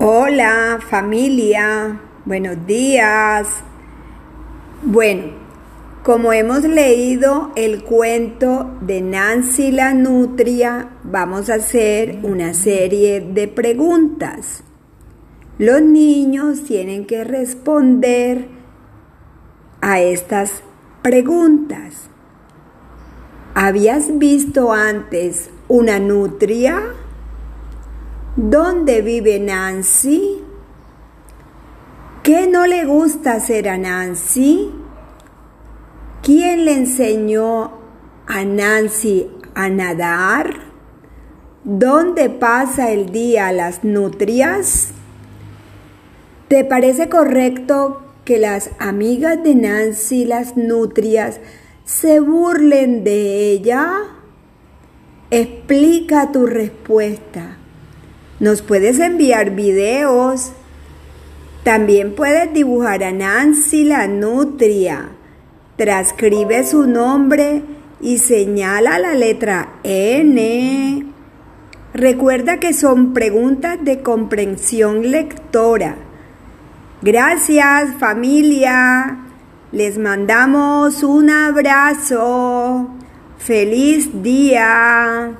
Hola familia, buenos días. Bueno, como hemos leído el cuento de Nancy la Nutria, vamos a hacer una serie de preguntas. Los niños tienen que responder a estas preguntas. ¿Habías visto antes una nutria? ¿Dónde vive Nancy? ¿Qué no le gusta hacer a Nancy? ¿Quién le enseñó a Nancy a nadar? ¿Dónde pasa el día las nutrias? ¿Te parece correcto que las amigas de Nancy, las nutrias, se burlen de ella? Explica tu respuesta. Nos puedes enviar videos. También puedes dibujar a Nancy la nutria. Transcribe su nombre y señala la letra N. Recuerda que son preguntas de comprensión lectora. Gracias familia. Les mandamos un abrazo. Feliz día.